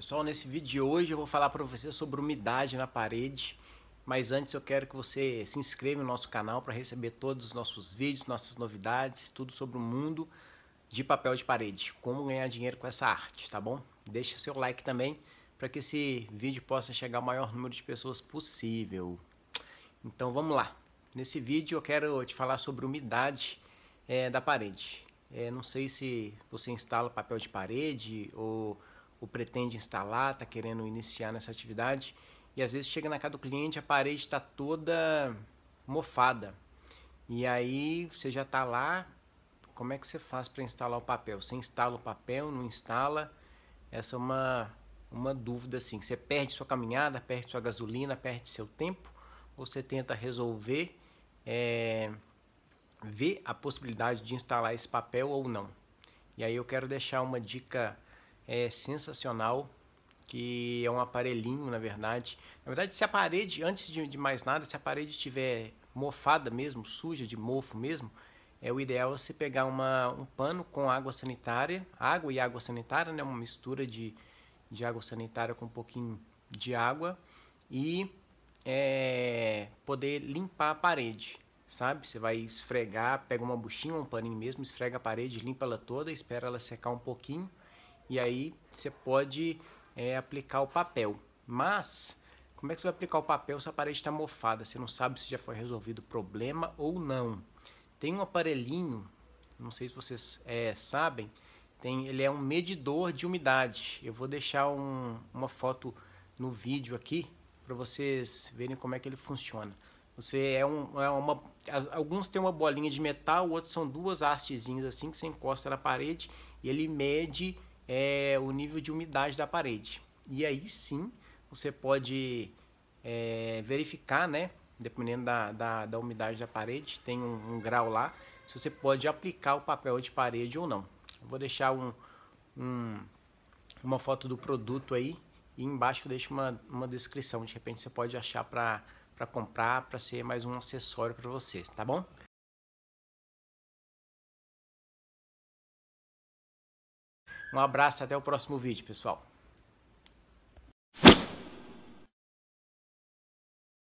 Pessoal, nesse vídeo de hoje eu vou falar para você sobre umidade na parede, mas antes eu quero que você se inscreva no nosso canal para receber todos os nossos vídeos, nossas novidades, tudo sobre o mundo de papel de parede, como ganhar dinheiro com essa arte, tá bom? Deixa seu like também para que esse vídeo possa chegar ao maior número de pessoas possível. Então vamos lá. Nesse vídeo eu quero te falar sobre umidade é, da parede. É, não sei se você instala papel de parede ou ou pretende instalar, está querendo iniciar nessa atividade e às vezes chega na casa do cliente a parede está toda mofada e aí você já está lá, como é que você faz para instalar o papel? Você instala o papel, não instala? Essa é uma, uma dúvida assim, você perde sua caminhada, perde sua gasolina, perde seu tempo ou você tenta resolver, é, ver a possibilidade de instalar esse papel ou não? E aí eu quero deixar uma dica é sensacional, que é um aparelhinho, na verdade. Na verdade, se a parede, antes de, de mais nada, se a parede estiver mofada mesmo, suja de mofo mesmo, é o ideal você pegar uma, um pano com água sanitária, água e água sanitária, né, uma mistura de, de água sanitária com um pouquinho de água e é, poder limpar a parede, sabe? Você vai esfregar, pega uma buchinha, um paninho mesmo, esfrega a parede, limpa ela toda, espera ela secar um pouquinho e aí você pode é, aplicar o papel. Mas, como é que você vai aplicar o papel se a parede está mofada? Você não sabe se já foi resolvido o problema ou não. Tem um aparelhinho, não sei se vocês é, sabem, tem, ele é um medidor de umidade. Eu vou deixar um, uma foto no vídeo aqui para vocês verem como é que ele funciona. Você é, um, é uma, alguns têm uma bolinha de metal, outros são duas hastezinhas assim que você encosta na parede e ele mede é o nível de umidade da parede. E aí sim você pode é, verificar, né? Dependendo da, da, da, umidade da parede, tem um, um, grau lá, se você pode aplicar o papel de parede ou não. Eu vou deixar um, um, uma foto do produto aí e embaixo eu deixo uma, uma descrição. De repente você pode achar para comprar, para ser mais um acessório para você, tá bom? Um abraço, até o próximo vídeo, pessoal.